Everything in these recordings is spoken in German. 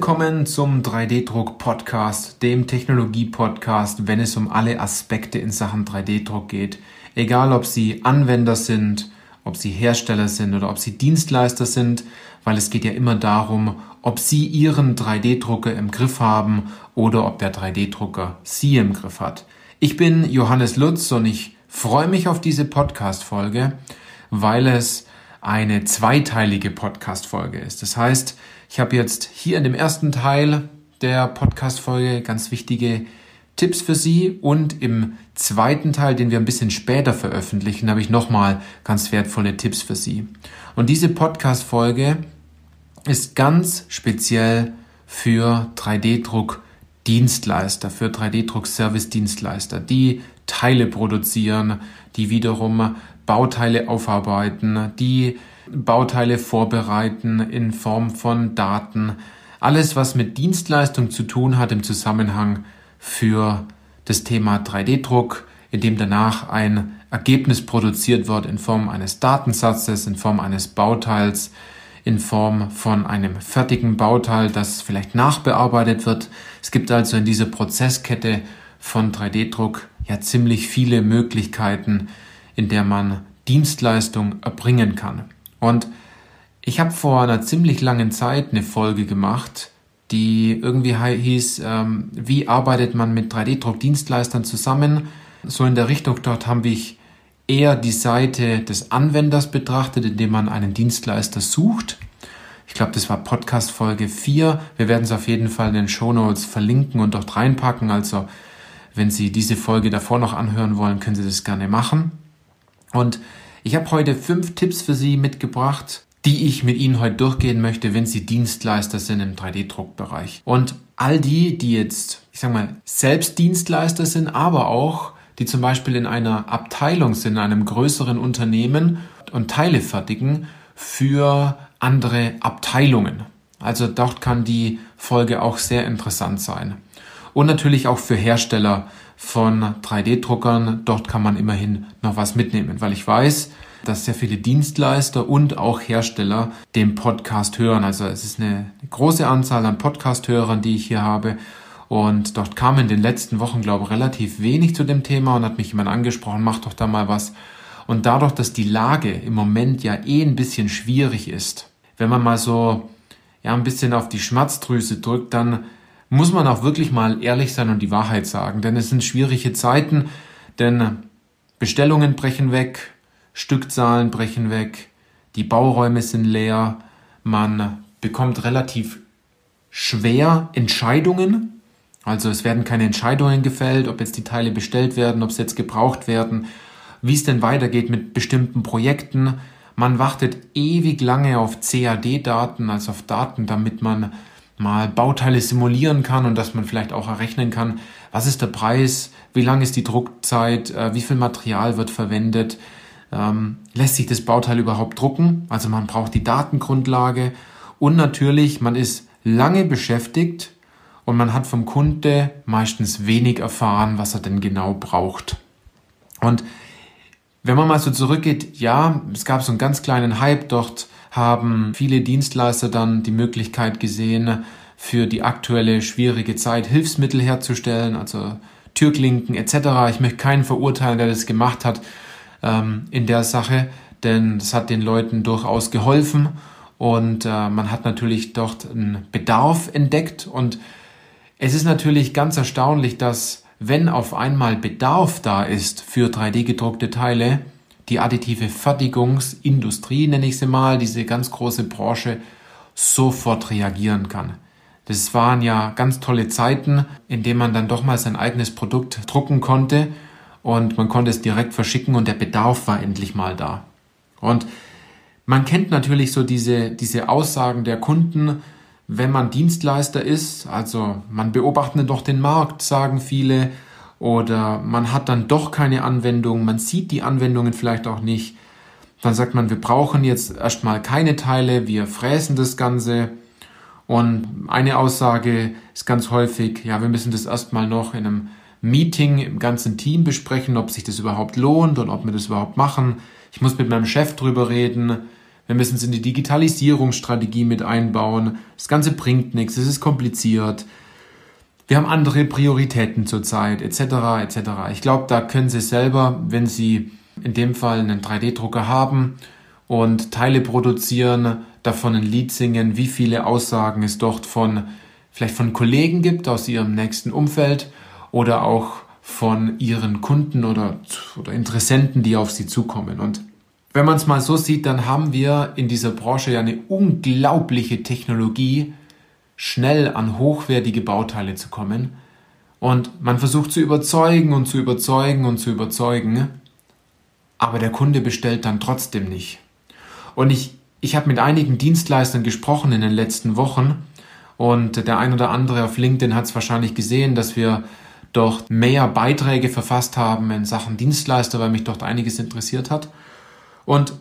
Willkommen zum 3D-Druck-Podcast, dem Technologie-Podcast, wenn es um alle Aspekte in Sachen 3D-Druck geht. Egal, ob Sie Anwender sind, ob Sie Hersteller sind oder ob Sie Dienstleister sind, weil es geht ja immer darum, ob Sie Ihren 3D-Drucker im Griff haben oder ob der 3D-Drucker Sie im Griff hat. Ich bin Johannes Lutz und ich freue mich auf diese Podcast-Folge, weil es eine zweiteilige Podcast-Folge ist. Das heißt, ich habe jetzt hier in dem ersten Teil der Podcast-Folge ganz wichtige Tipps für Sie und im zweiten Teil, den wir ein bisschen später veröffentlichen, habe ich nochmal ganz wertvolle Tipps für Sie. Und diese Podcast-Folge ist ganz speziell für 3D-Druck Dienstleister, für 3D-Druck-Service-Dienstleister, die Teile produzieren, die wiederum Bauteile aufarbeiten, die Bauteile vorbereiten in Form von Daten. Alles, was mit Dienstleistung zu tun hat im Zusammenhang für das Thema 3D-Druck, in dem danach ein Ergebnis produziert wird in Form eines Datensatzes, in Form eines Bauteils, in Form von einem fertigen Bauteil, das vielleicht nachbearbeitet wird. Es gibt also in dieser Prozesskette von 3D-Druck ja ziemlich viele Möglichkeiten, in der man Dienstleistung erbringen kann. Und ich habe vor einer ziemlich langen Zeit eine Folge gemacht, die irgendwie hieß, ähm, wie arbeitet man mit 3D-Druckdienstleistern zusammen. So in der Richtung dort haben wir eher die Seite des Anwenders betrachtet, indem man einen Dienstleister sucht. Ich glaube, das war Podcast Folge 4. Wir werden es auf jeden Fall in den Show Notes verlinken und dort reinpacken. Also, wenn Sie diese Folge davor noch anhören wollen, können Sie das gerne machen. Und ich habe heute fünf Tipps für Sie mitgebracht, die ich mit Ihnen heute durchgehen möchte, wenn Sie Dienstleister sind im 3D-Druckbereich. Und all die, die jetzt, ich sag mal, selbst Dienstleister sind, aber auch, die zum Beispiel in einer Abteilung sind, in einem größeren Unternehmen und Teile fertigen für andere Abteilungen. Also dort kann die Folge auch sehr interessant sein. Und natürlich auch für Hersteller von 3D-Druckern. Dort kann man immerhin noch was mitnehmen, weil ich weiß, dass sehr viele Dienstleister und auch Hersteller den Podcast hören. Also es ist eine große Anzahl an Podcast-Hörern, die ich hier habe. Und dort kam in den letzten Wochen, glaube ich, relativ wenig zu dem Thema und hat mich jemand angesprochen, mach doch da mal was. Und dadurch, dass die Lage im Moment ja eh ein bisschen schwierig ist, wenn man mal so ja ein bisschen auf die Schmerzdrüse drückt, dann muss man auch wirklich mal ehrlich sein und die Wahrheit sagen. Denn es sind schwierige Zeiten, denn Bestellungen brechen weg, Stückzahlen brechen weg, die Bauräume sind leer, man bekommt relativ schwer Entscheidungen. Also es werden keine Entscheidungen gefällt, ob jetzt die Teile bestellt werden, ob sie jetzt gebraucht werden, wie es denn weitergeht mit bestimmten Projekten. Man wartet ewig lange auf CAD-Daten, also auf Daten, damit man mal Bauteile simulieren kann und dass man vielleicht auch errechnen kann, was ist der Preis, wie lang ist die Druckzeit, äh, wie viel Material wird verwendet, ähm, lässt sich das Bauteil überhaupt drucken, also man braucht die Datengrundlage. Und natürlich, man ist lange beschäftigt und man hat vom Kunde meistens wenig erfahren, was er denn genau braucht. Und wenn man mal so zurückgeht, ja, es gab so einen ganz kleinen Hype dort haben viele Dienstleister dann die Möglichkeit gesehen, für die aktuelle schwierige Zeit Hilfsmittel herzustellen, also Türklinken etc. Ich möchte keinen verurteilen, der das gemacht hat ähm, in der Sache, denn das hat den Leuten durchaus geholfen und äh, man hat natürlich dort einen Bedarf entdeckt und es ist natürlich ganz erstaunlich, dass wenn auf einmal Bedarf da ist für 3D gedruckte Teile, die additive Fertigungsindustrie, nenne ich sie mal, diese ganz große Branche, sofort reagieren kann. Das waren ja ganz tolle Zeiten, in denen man dann doch mal sein eigenes Produkt drucken konnte und man konnte es direkt verschicken und der Bedarf war endlich mal da. Und man kennt natürlich so diese, diese Aussagen der Kunden, wenn man Dienstleister ist, also man beobachtet doch den Markt, sagen viele, oder man hat dann doch keine Anwendung, man sieht die Anwendungen vielleicht auch nicht. Dann sagt man, wir brauchen jetzt erstmal keine Teile, wir fräsen das Ganze. Und eine Aussage ist ganz häufig, ja, wir müssen das erstmal noch in einem Meeting im ganzen Team besprechen, ob sich das überhaupt lohnt und ob wir das überhaupt machen. Ich muss mit meinem Chef drüber reden. Wir müssen es in die Digitalisierungsstrategie mit einbauen. Das Ganze bringt nichts, es ist kompliziert. Wir haben andere Prioritäten zurzeit, etc. etc. Ich glaube, da können Sie selber, wenn Sie in dem Fall einen 3D-Drucker haben und Teile produzieren, davon ein Lied singen, wie viele Aussagen es dort von vielleicht von Kollegen gibt aus ihrem nächsten Umfeld oder auch von ihren Kunden oder, oder Interessenten, die auf sie zukommen. Und wenn man es mal so sieht, dann haben wir in dieser Branche ja eine unglaubliche Technologie, schnell an hochwertige Bauteile zu kommen. Und man versucht zu überzeugen und zu überzeugen und zu überzeugen, aber der Kunde bestellt dann trotzdem nicht. Und ich, ich habe mit einigen Dienstleistern gesprochen in den letzten Wochen und der ein oder andere auf LinkedIn hat es wahrscheinlich gesehen, dass wir dort mehr Beiträge verfasst haben in Sachen Dienstleister, weil mich dort einiges interessiert hat. Und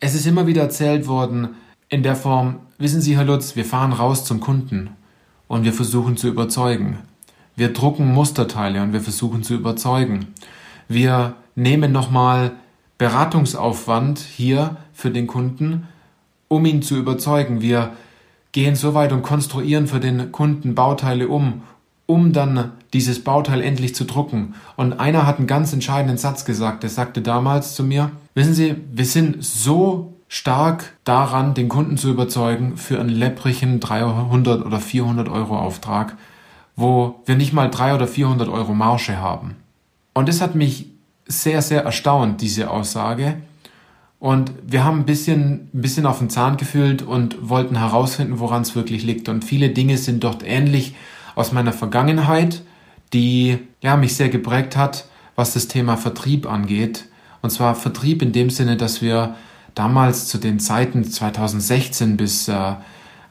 es ist immer wieder erzählt worden in der Form, wissen Sie, Herr Lutz, wir fahren raus zum Kunden und wir versuchen zu überzeugen. Wir drucken Musterteile und wir versuchen zu überzeugen. Wir nehmen nochmal Beratungsaufwand hier für den Kunden, um ihn zu überzeugen. Wir gehen so weit und konstruieren für den Kunden Bauteile um, um dann dieses Bauteil endlich zu drucken. Und einer hat einen ganz entscheidenden Satz gesagt. Der sagte damals zu mir, wissen Sie, wir sind so stark daran, den Kunden zu überzeugen für einen lepprigen 300 oder 400 Euro Auftrag, wo wir nicht mal 300 oder 400 Euro Marge haben. Und das hat mich sehr, sehr erstaunt, diese Aussage. Und wir haben ein bisschen, ein bisschen auf den Zahn gefühlt und wollten herausfinden, woran es wirklich liegt. Und viele Dinge sind dort ähnlich aus meiner Vergangenheit, die ja, mich sehr geprägt hat, was das Thema Vertrieb angeht. Und zwar Vertrieb in dem Sinne, dass wir damals zu den Zeiten 2016 bis äh,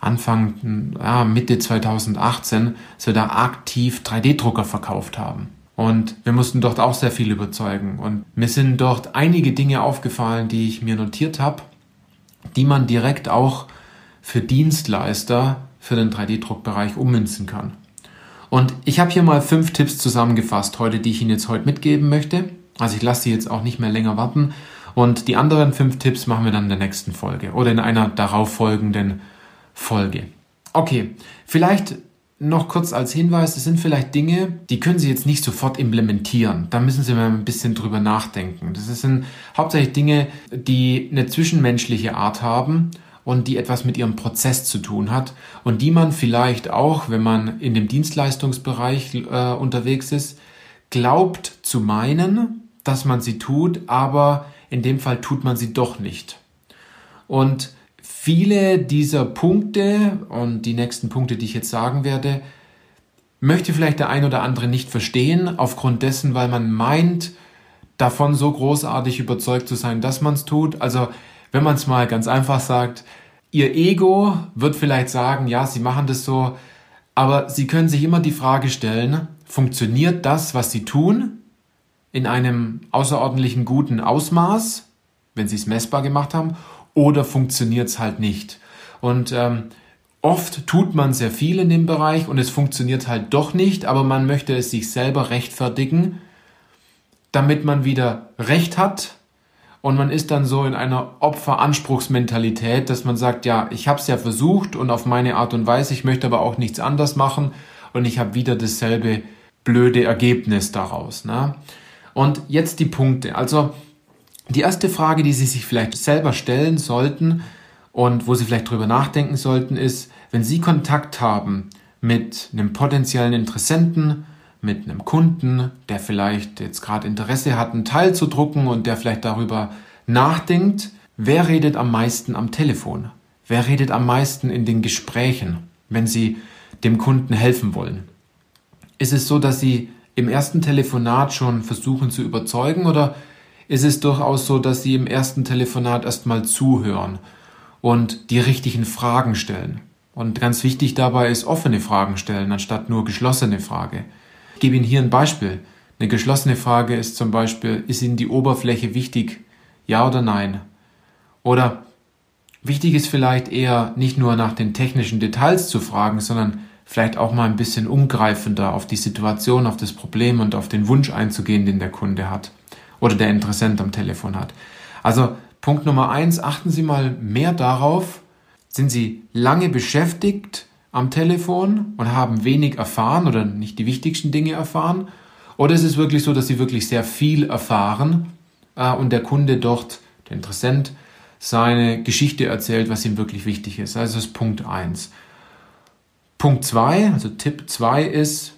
Anfang, ja, Mitte 2018, dass wir da aktiv 3D-Drucker verkauft haben. Und wir mussten dort auch sehr viel überzeugen. Und mir sind dort einige Dinge aufgefallen, die ich mir notiert habe, die man direkt auch für Dienstleister für den 3D-Druckbereich ummünzen kann. Und ich habe hier mal fünf Tipps zusammengefasst heute, die ich Ihnen jetzt heute mitgeben möchte. Also ich lasse Sie jetzt auch nicht mehr länger warten. Und die anderen fünf Tipps machen wir dann in der nächsten Folge oder in einer darauffolgenden Folge. Okay, vielleicht noch kurz als Hinweis, es sind vielleicht Dinge, die können Sie jetzt nicht sofort implementieren. Da müssen Sie mal ein bisschen drüber nachdenken. Das sind hauptsächlich Dinge, die eine zwischenmenschliche Art haben und die etwas mit ihrem Prozess zu tun hat und die man vielleicht auch, wenn man in dem Dienstleistungsbereich äh, unterwegs ist, glaubt zu meinen, dass man sie tut, aber in dem Fall tut man sie doch nicht. Und viele dieser Punkte und die nächsten Punkte, die ich jetzt sagen werde, möchte vielleicht der ein oder andere nicht verstehen, aufgrund dessen, weil man meint, davon so großartig überzeugt zu sein, dass man es tut. Also wenn man es mal ganz einfach sagt, ihr Ego wird vielleicht sagen, ja, sie machen das so, aber sie können sich immer die Frage stellen, funktioniert das, was sie tun, in einem außerordentlichen guten Ausmaß, wenn sie es messbar gemacht haben, oder funktioniert es halt nicht? Und ähm, oft tut man sehr viel in dem Bereich und es funktioniert halt doch nicht, aber man möchte es sich selber rechtfertigen, damit man wieder Recht hat und man ist dann so in einer Opferanspruchsmentalität, dass man sagt, ja, ich habe es ja versucht und auf meine Art und Weise, ich möchte aber auch nichts anders machen und ich habe wieder dasselbe blöde Ergebnis daraus. Ne? Und jetzt die Punkte. Also die erste Frage, die Sie sich vielleicht selber stellen sollten und wo Sie vielleicht drüber nachdenken sollten, ist, wenn Sie Kontakt haben mit einem potenziellen Interessenten, mit einem Kunden, der vielleicht jetzt gerade Interesse hat, einen Teil zu drucken und der vielleicht darüber nachdenkt, wer redet am meisten am Telefon? Wer redet am meisten in den Gesprächen, wenn Sie dem Kunden helfen wollen? Ist es so, dass Sie im ersten Telefonat schon versuchen zu überzeugen oder ist es durchaus so, dass Sie im ersten Telefonat erstmal zuhören und die richtigen Fragen stellen? Und ganz wichtig dabei ist offene Fragen stellen, anstatt nur geschlossene Frage. Ich gebe Ihnen hier ein Beispiel. Eine geschlossene Frage ist zum Beispiel, ist Ihnen die Oberfläche wichtig? Ja oder nein? Oder wichtig ist vielleicht eher nicht nur nach den technischen Details zu fragen, sondern vielleicht auch mal ein bisschen umgreifender auf die Situation, auf das Problem und auf den Wunsch einzugehen, den der Kunde hat oder der Interessent am Telefon hat. Also Punkt Nummer eins, achten Sie mal mehr darauf, sind Sie lange beschäftigt am Telefon und haben wenig erfahren oder nicht die wichtigsten Dinge erfahren? Oder ist es wirklich so, dass Sie wirklich sehr viel erfahren äh, und der Kunde dort, der Interessent, seine Geschichte erzählt, was ihm wirklich wichtig ist? Also das ist Punkt eins. Punkt zwei, also Tipp zwei ist,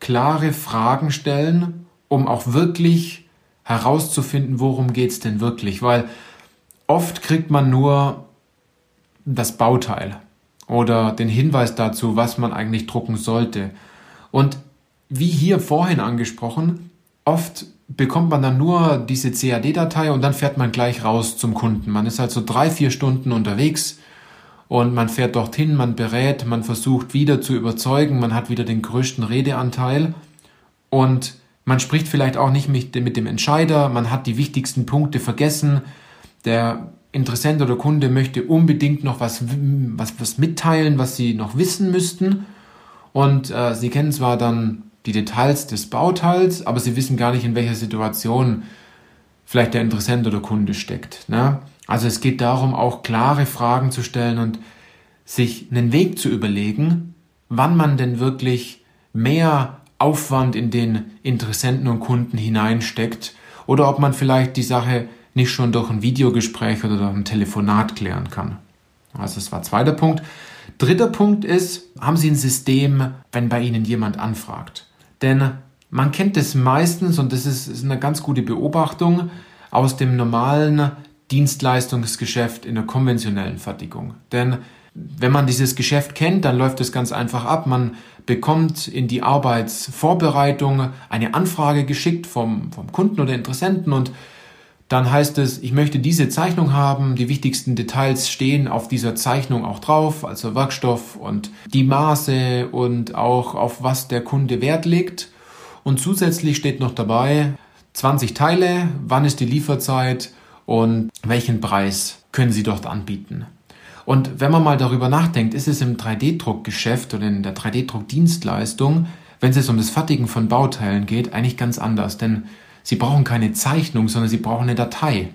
klare Fragen stellen, um auch wirklich herauszufinden, worum geht es denn wirklich. Weil oft kriegt man nur das Bauteil oder den Hinweis dazu, was man eigentlich drucken sollte. Und wie hier vorhin angesprochen, oft bekommt man dann nur diese CAD-Datei und dann fährt man gleich raus zum Kunden. Man ist also drei, vier Stunden unterwegs und man fährt dorthin, man berät, man versucht wieder zu überzeugen, man hat wieder den größten Redeanteil und man spricht vielleicht auch nicht mit, dem Entscheider, man hat die wichtigsten Punkte vergessen. Der Interessent oder Kunde möchte unbedingt noch was, was, was mitteilen, was sie noch wissen müssten. Und äh, sie kennen zwar dann die Details des Bauteils, aber sie wissen gar nicht, in welcher Situation vielleicht der Interessent oder Kunde steckt. Ne? Also es geht darum, auch klare Fragen zu stellen und sich einen Weg zu überlegen, wann man denn wirklich mehr Aufwand in den Interessenten und Kunden hineinsteckt oder ob man vielleicht die Sache nicht schon durch ein Videogespräch oder durch ein Telefonat klären kann. Also das war zweiter Punkt. Dritter Punkt ist, haben Sie ein System, wenn bei Ihnen jemand anfragt? Denn man kennt es meistens, und das ist, ist eine ganz gute Beobachtung, aus dem normalen Dienstleistungsgeschäft in der konventionellen Fertigung. Denn wenn man dieses Geschäft kennt, dann läuft es ganz einfach ab. Man bekommt in die Arbeitsvorbereitung eine Anfrage geschickt vom, vom Kunden oder Interessenten und dann heißt es, ich möchte diese Zeichnung haben, die wichtigsten Details stehen auf dieser Zeichnung auch drauf, also Werkstoff und die Maße und auch auf was der Kunde Wert legt. Und zusätzlich steht noch dabei 20 Teile, wann ist die Lieferzeit und welchen Preis können Sie dort anbieten. Und wenn man mal darüber nachdenkt, ist es im 3D-Druckgeschäft oder in der 3D-Druckdienstleistung, wenn es um das Fertigen von Bauteilen geht, eigentlich ganz anders. Denn Sie brauchen keine Zeichnung, sondern Sie brauchen eine Datei.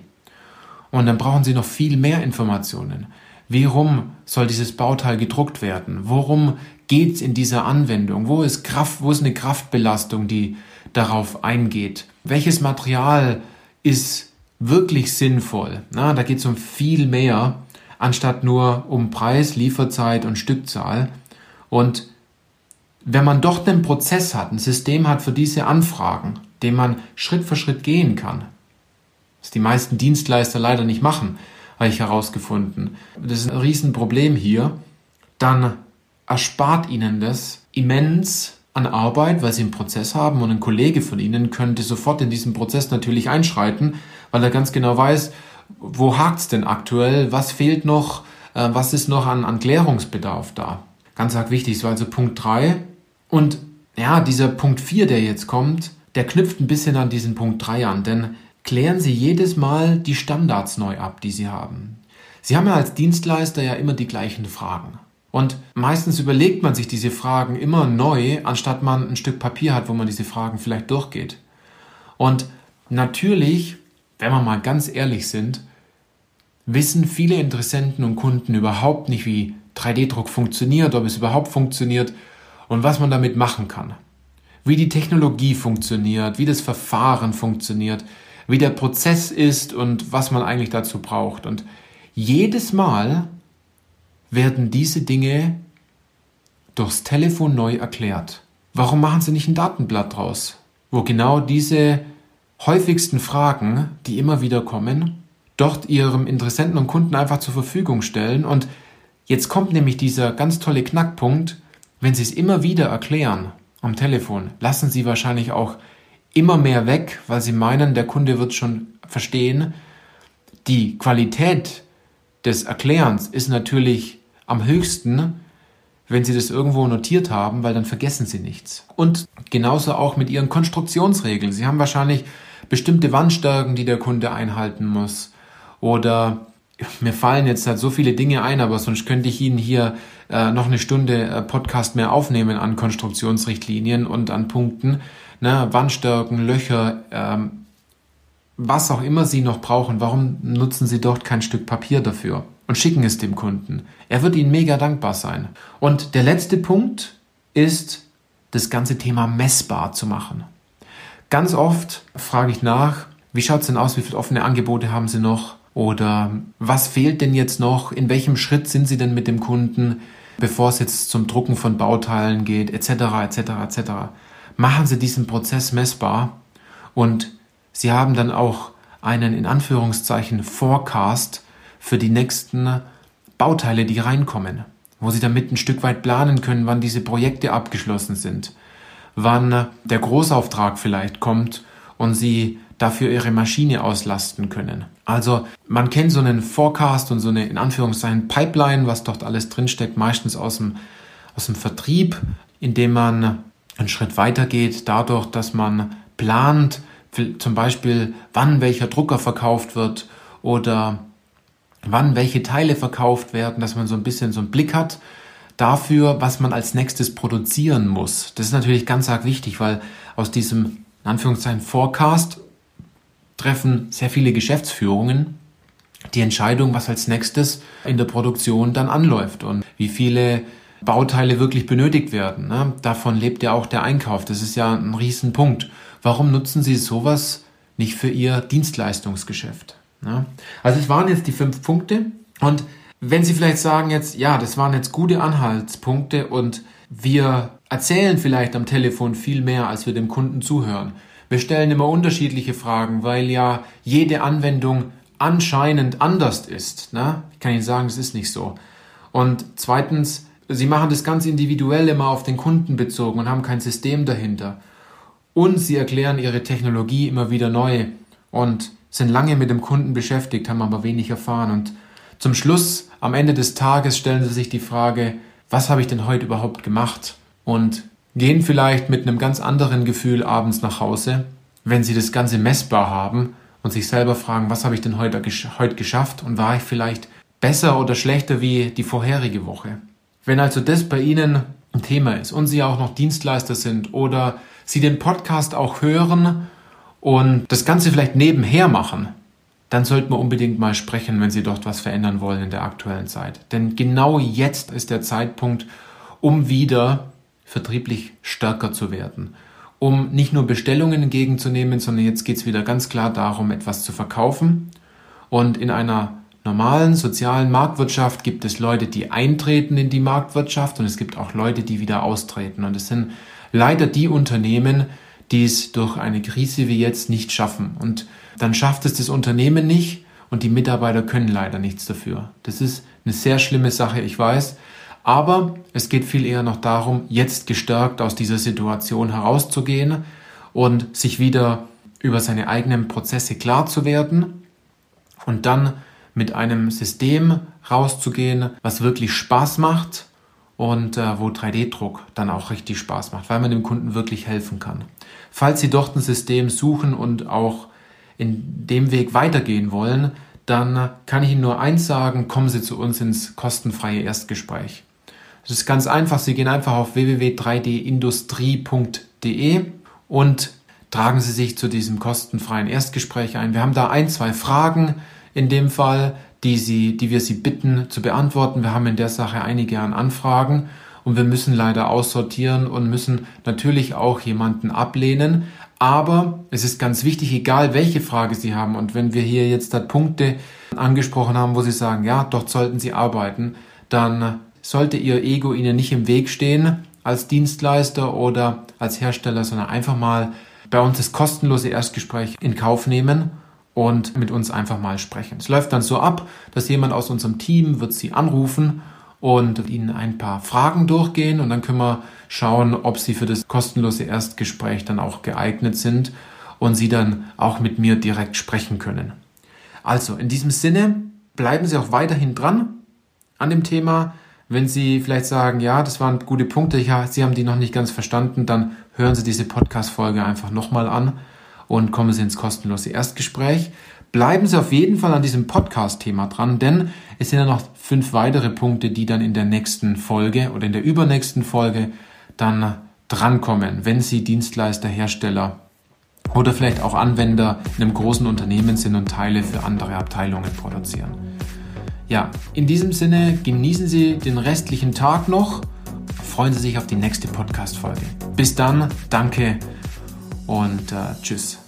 Und dann brauchen Sie noch viel mehr Informationen. Warum soll dieses Bauteil gedruckt werden? Worum geht es in dieser Anwendung? Wo ist Kraft, wo ist eine Kraftbelastung, die darauf eingeht? Welches Material ist wirklich sinnvoll? Na, da geht es um viel mehr, anstatt nur um Preis, Lieferzeit und Stückzahl. Und wenn man doch einen Prozess hat, ein System hat für diese Anfragen, den man Schritt für Schritt gehen kann. Was die meisten Dienstleister leider nicht machen, habe ich herausgefunden. Das ist ein Riesenproblem hier. Dann erspart ihnen das immens an Arbeit, weil sie einen Prozess haben und ein Kollege von ihnen könnte sofort in diesen Prozess natürlich einschreiten, weil er ganz genau weiß, wo hakt's denn aktuell, was fehlt noch, äh, was ist noch an, an Klärungsbedarf da. Ganz arg wichtig, so also Punkt drei Und ja, dieser Punkt vier, der jetzt kommt, der knüpft ein bisschen an diesen Punkt 3 an, denn klären Sie jedes Mal die Standards neu ab, die Sie haben. Sie haben ja als Dienstleister ja immer die gleichen Fragen. Und meistens überlegt man sich diese Fragen immer neu, anstatt man ein Stück Papier hat, wo man diese Fragen vielleicht durchgeht. Und natürlich, wenn wir mal ganz ehrlich sind, wissen viele Interessenten und Kunden überhaupt nicht, wie 3D-Druck funktioniert, ob es überhaupt funktioniert und was man damit machen kann wie die Technologie funktioniert, wie das Verfahren funktioniert, wie der Prozess ist und was man eigentlich dazu braucht. Und jedes Mal werden diese Dinge durchs Telefon neu erklärt. Warum machen Sie nicht ein Datenblatt draus, wo genau diese häufigsten Fragen, die immer wieder kommen, dort Ihrem Interessenten und Kunden einfach zur Verfügung stellen? Und jetzt kommt nämlich dieser ganz tolle Knackpunkt, wenn Sie es immer wieder erklären, am Telefon lassen Sie wahrscheinlich auch immer mehr weg, weil Sie meinen, der Kunde wird schon verstehen. Die Qualität des Erklärens ist natürlich am höchsten, wenn Sie das irgendwo notiert haben, weil dann vergessen Sie nichts. Und genauso auch mit Ihren Konstruktionsregeln. Sie haben wahrscheinlich bestimmte Wandstärken, die der Kunde einhalten muss. Oder mir fallen jetzt halt so viele Dinge ein, aber sonst könnte ich Ihnen hier äh, noch eine Stunde äh, Podcast mehr aufnehmen an Konstruktionsrichtlinien und an Punkten. Ne? Wandstärken, Löcher, ähm, was auch immer Sie noch brauchen, warum nutzen Sie dort kein Stück Papier dafür und schicken es dem Kunden? Er wird Ihnen mega dankbar sein. Und der letzte Punkt ist, das ganze Thema messbar zu machen. Ganz oft frage ich nach, wie schaut es denn aus, wie viele offene Angebote haben Sie noch? Oder was fehlt denn jetzt noch? In welchem Schritt sind Sie denn mit dem Kunden, bevor es jetzt zum Drucken von Bauteilen geht, etc., etc., etc. Machen Sie diesen Prozess messbar und Sie haben dann auch einen in Anführungszeichen Forecast für die nächsten Bauteile, die reinkommen, wo Sie damit ein Stück weit planen können, wann diese Projekte abgeschlossen sind, wann der Großauftrag vielleicht kommt und Sie dafür Ihre Maschine auslasten können. Also man kennt so einen Forecast und so eine in Anführungszeichen Pipeline, was dort alles drinsteckt, meistens aus dem, aus dem Vertrieb, indem man einen Schritt weiter geht, dadurch, dass man plant, zum Beispiel, wann welcher Drucker verkauft wird oder wann welche Teile verkauft werden, dass man so ein bisschen so einen Blick hat dafür, was man als nächstes produzieren muss. Das ist natürlich ganz arg wichtig, weil aus diesem in Anführungszeichen Forecast treffen sehr viele Geschäftsführungen die Entscheidung, was als nächstes in der Produktion dann anläuft und wie viele Bauteile wirklich benötigt werden. Ne? Davon lebt ja auch der Einkauf. Das ist ja ein Riesenpunkt. Warum nutzen Sie sowas nicht für Ihr Dienstleistungsgeschäft? Ne? Also es waren jetzt die fünf Punkte und wenn Sie vielleicht sagen jetzt, ja, das waren jetzt gute Anhaltspunkte und wir erzählen vielleicht am Telefon viel mehr, als wir dem Kunden zuhören. Wir stellen immer unterschiedliche Fragen, weil ja jede Anwendung anscheinend anders ist. Ne? Ich kann Ihnen sagen, es ist nicht so. Und zweitens, Sie machen das ganz individuell immer auf den Kunden bezogen und haben kein System dahinter. Und Sie erklären Ihre Technologie immer wieder neu und sind lange mit dem Kunden beschäftigt, haben aber wenig erfahren. Und zum Schluss, am Ende des Tages, stellen Sie sich die Frage, was habe ich denn heute überhaupt gemacht? Und gehen vielleicht mit einem ganz anderen Gefühl abends nach Hause, wenn sie das Ganze messbar haben und sich selber fragen, was habe ich denn heute, heute geschafft und war ich vielleicht besser oder schlechter wie die vorherige Woche. Wenn also das bei Ihnen ein Thema ist und Sie auch noch Dienstleister sind oder Sie den Podcast auch hören und das Ganze vielleicht nebenher machen, dann sollten wir unbedingt mal sprechen, wenn Sie dort was verändern wollen in der aktuellen Zeit. Denn genau jetzt ist der Zeitpunkt, um wieder vertrieblich stärker zu werden. Um nicht nur Bestellungen entgegenzunehmen, sondern jetzt geht es wieder ganz klar darum, etwas zu verkaufen. Und in einer normalen sozialen Marktwirtschaft gibt es Leute, die eintreten in die Marktwirtschaft und es gibt auch Leute, die wieder austreten. Und es sind leider die Unternehmen, die es durch eine Krise wie jetzt nicht schaffen. Und dann schafft es das Unternehmen nicht und die Mitarbeiter können leider nichts dafür. Das ist eine sehr schlimme Sache, ich weiß. Aber es geht viel eher noch darum, jetzt gestärkt aus dieser Situation herauszugehen und sich wieder über seine eigenen Prozesse klar zu werden und dann mit einem System rauszugehen, was wirklich Spaß macht und äh, wo 3D-Druck dann auch richtig Spaß macht, weil man dem Kunden wirklich helfen kann. Falls Sie dort ein System suchen und auch in dem Weg weitergehen wollen, dann kann ich Ihnen nur eins sagen, kommen Sie zu uns ins kostenfreie Erstgespräch. Das ist ganz einfach. Sie gehen einfach auf www.3dindustrie.de und tragen Sie sich zu diesem kostenfreien Erstgespräch ein. Wir haben da ein, zwei Fragen in dem Fall, die, Sie, die wir Sie bitten zu beantworten. Wir haben in der Sache einige an Anfragen und wir müssen leider aussortieren und müssen natürlich auch jemanden ablehnen. Aber es ist ganz wichtig, egal welche Frage Sie haben und wenn wir hier jetzt da Punkte angesprochen haben, wo Sie sagen, ja, dort sollten Sie arbeiten, dann sollte Ihr Ego Ihnen nicht im Weg stehen als Dienstleister oder als Hersteller, sondern einfach mal bei uns das kostenlose Erstgespräch in Kauf nehmen und mit uns einfach mal sprechen. Es läuft dann so ab, dass jemand aus unserem Team wird Sie anrufen und Ihnen ein paar Fragen durchgehen und dann können wir schauen, ob Sie für das kostenlose Erstgespräch dann auch geeignet sind und Sie dann auch mit mir direkt sprechen können. Also in diesem Sinne bleiben Sie auch weiterhin dran an dem Thema. Wenn Sie vielleicht sagen, ja, das waren gute Punkte, ja, Sie haben die noch nicht ganz verstanden, dann hören Sie diese Podcast-Folge einfach nochmal an und kommen Sie ins kostenlose Erstgespräch. Bleiben Sie auf jeden Fall an diesem Podcast-Thema dran, denn es sind ja noch fünf weitere Punkte, die dann in der nächsten Folge oder in der übernächsten Folge dann drankommen, wenn Sie Dienstleister, Hersteller oder vielleicht auch Anwender in einem großen Unternehmen sind und Teile für andere Abteilungen produzieren. Ja, in diesem Sinne genießen Sie den restlichen Tag noch. Freuen Sie sich auf die nächste Podcast-Folge. Bis dann, danke und äh, tschüss.